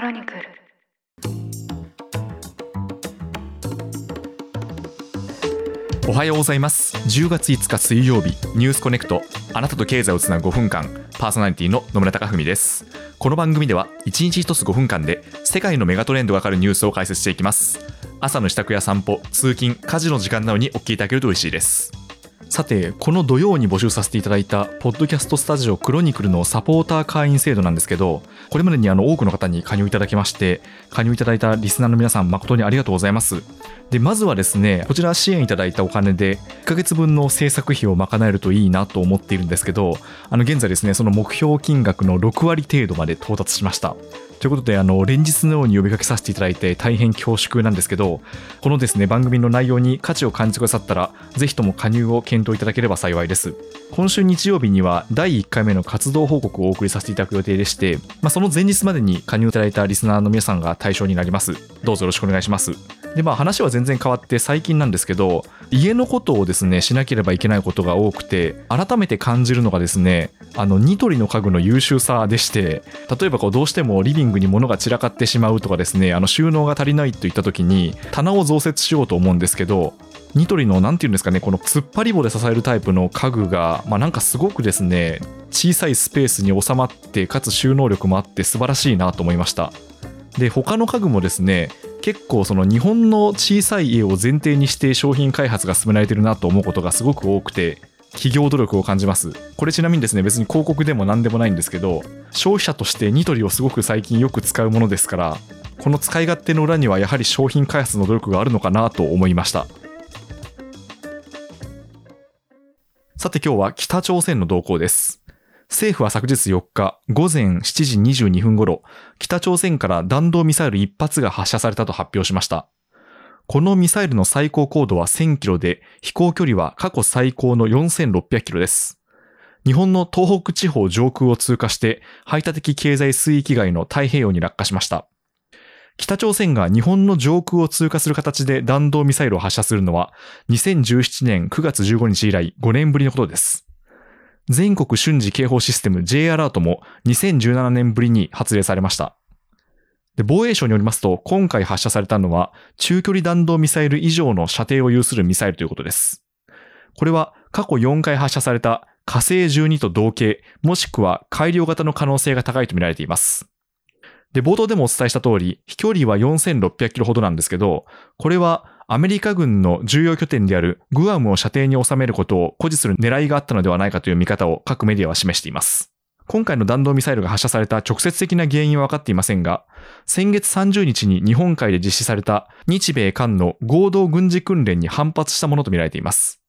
クロニクル。おはようございます。10月5日水曜日ニュースコネクト。あなたと経済をつなぐ5分間パーソナリティの野村貴文です。この番組では1日1つ5分間で世界のメガトレンドがわかるニュースを解説していきます。朝の支度や散歩通勤家事の時間などにお聞きいただけると嬉しいです。さてこの土曜に募集させていただいたポッドキャストスタジオクロニクルのサポーター会員制度なんですけどこれまでにあの多くの方に加入いただきまして加入いただいたリスナーの皆さん誠にありがとうございます。でまずはですねこちら支援いただいたお金で1ヶ月分の制作費を賄えるといいなと思っているんですけどあの現在ですねその目標金額の6割程度まで到達しました。ということで、あの、連日のように呼びかけさせていただいて大変恐縮なんですけど、このですね、番組の内容に価値を感じてくださったら、ぜひとも加入を検討検討いただければ幸いです。今週日曜日には第1回目の活動報告をお送りさせていただく予定でして、まあ、その前日までに加入いただいたリスナーの皆さんが対象になります。どうぞよろしくお願いします。で、まあ話は全然変わって最近なんですけど、家のことをですね、しなければいけないことが多くて、改めて感じるのがですね、あの、ニトリの家具の優秀さでして、例えばこうどうしてもリビングに物が散らかってしまうとかですね、あの収納が足りないといった時に、棚を増設しようと思うんですけど、ニトリの何て言うんですかね、この突っ張り棒で支えるタイプの家具が、まあなんかすごくですね、小さいスペースに収まって、かつ収納力もあって素晴らしいなと思いました。で、他の家具もですね、結構その日本の小さい家を前提にして商品開発が進められてるなと思うことがすごく多くて、企業努力を感じます。これちなみにですね、別に広告でも何でもないんですけど、消費者としてニトリをすごく最近よく使うものですから、この使い勝手の裏にはやはり商品開発の努力があるのかなと思いました。さて今日は北朝鮮の動向です。政府は昨日4日午前7時22分頃、北朝鮮から弾道ミサイル1発が発射されたと発表しました。このミサイルの最高高度は1000キロで、飛行距離は過去最高の4600キロです。日本の東北地方上空を通過して、排他的経済水域外の太平洋に落下しました。北朝鮮が日本の上空を通過する形で弾道ミサイルを発射するのは、2017年9月15日以来5年ぶりのことです。全国瞬時警報システム J アラートも2017年ぶりに発令されました。防衛省によりますと、今回発射されたのは、中距離弾道ミサイル以上の射程を有するミサイルということです。これは過去4回発射された火星12と同型、もしくは改良型の可能性が高いとみられています。で、冒頭でもお伝えした通り、飛距離は4600キロほどなんですけど、これはアメリカ軍の重要拠点であるグアムを射程に収めることを誇示する狙いがあったのではないかという見方を各メディアは示しています。今回の弾道ミサイルが発射された直接的な原因は分かっていませんが、先月30日に日本海で実施された日米韓の合同軍事訓練に反発したものとみられています。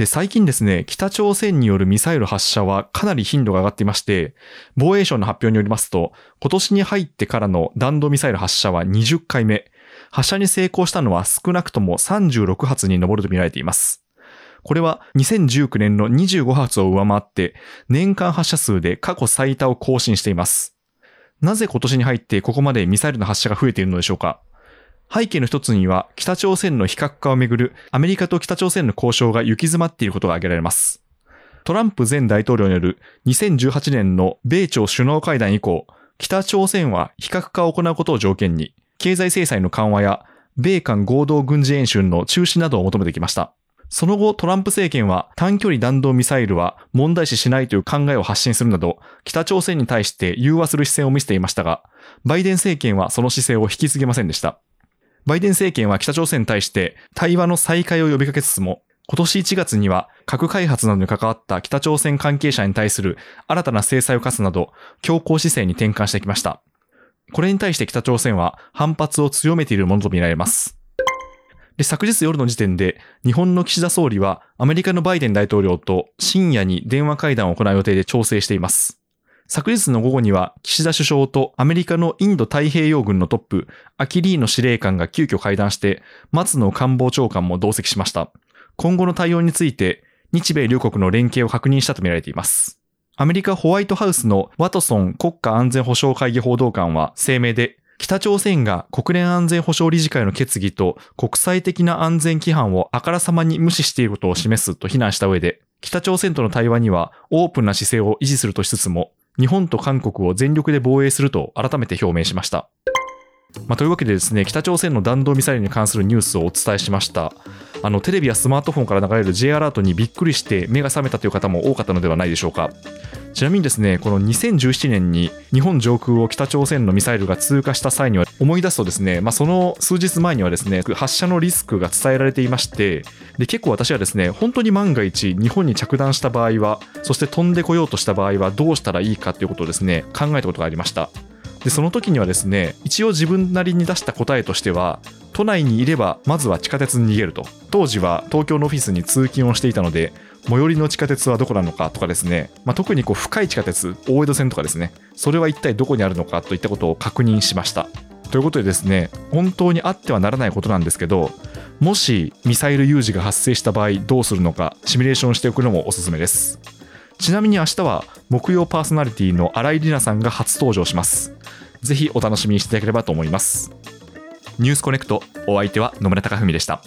で、最近ですね、北朝鮮によるミサイル発射はかなり頻度が上がっていまして、防衛省の発表によりますと、今年に入ってからの弾道ミサイル発射は20回目、発射に成功したのは少なくとも36発に上るとみられています。これは2019年の25発を上回って、年間発射数で過去最多を更新しています。なぜ今年に入ってここまでミサイルの発射が増えているのでしょうか？背景の一つには、北朝鮮の非核化をめぐるアメリカと北朝鮮の交渉が行き詰まっていることが挙げられます。トランプ前大統領による2018年の米朝首脳会談以降、北朝鮮は非核化を行うことを条件に、経済制裁の緩和や米韓合同軍事演習の中止などを求めてきました。その後、トランプ政権は短距離弾道ミサイルは問題視しないという考えを発信するなど、北朝鮮に対して融和する姿勢を見せていましたが、バイデン政権はその姿勢を引き継げませんでした。バイデン政権は北朝鮮に対して対話の再開を呼びかけつつも、今年1月には核開発などに関わった北朝鮮関係者に対する新たな制裁を課すなど、強硬姿勢に転換してきました。これに対して北朝鮮は反発を強めているものとみられます。で、昨日夜の時点で、日本の岸田総理はアメリカのバイデン大統領と深夜に電話会談を行う予定で調整しています。昨日の午後には岸田首相とアメリカのインド太平洋軍のトップ、アキリーノ司令官が急遽会談して、松野官房長官も同席しました。今後の対応について、日米両国の連携を確認したとみられています。アメリカホワイトハウスのワトソン国家安全保障会議報道官は声明で、北朝鮮が国連安全保障理事会の決議と国際的な安全規範をあからさまに無視していることを示すと非難した上で、北朝鮮との対話にはオープンな姿勢を維持するとしつつも、日本と韓国を全力で防衛すると改めて表明しました。まあ、というわけでですね、北朝鮮の弾道ミサイルに関するニュースをお伝えしました。あのテレビやスマートフォンから流れる J アラートにびっくりして目が覚めたという方も多かったのではないでしょうか。ちなみにですね、この2017年に日本上空を北朝鮮のミサイルが通過した際には思い出すとですね、まあ、その数日前にはですね、発射のリスクが伝えられていまして、で結構私はですね、本当に万が一日本に着弾した場合は、そして飛んでこようとした場合はどうしたらいいかということをですね、考えたことがありました。でその時にはですね一応自分なりに出した答えとしては都内にいればまずは地下鉄に逃げると。当時は東京のオフィスに通勤をしていたので最寄りの地下鉄はどこなのかとかですね、まあ、特にこう深い地下鉄大江戸線とかですねそれは一体どこにあるのかといったことを確認しました。ということでですね本当にあってはならないことなんですけどもしミサイル有事が発生した場合どうするのかシミュレーションしておくのもおすすめです。ちなみに明日は木曜パーソナリティの新井里奈さんが初登場します。ぜひお楽しみにしていただければと思います。ニュースコネクトお相手は野村貴文でした。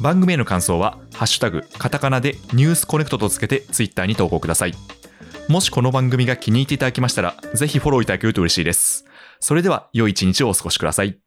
番組への感想はハッシュタグカタカナでニュースコネクトとつけてツイッターに投稿ください。もしこの番組が気に入っていただきましたらぜひフォローいただけると嬉しいです。それでは良い一日をお過ごしください。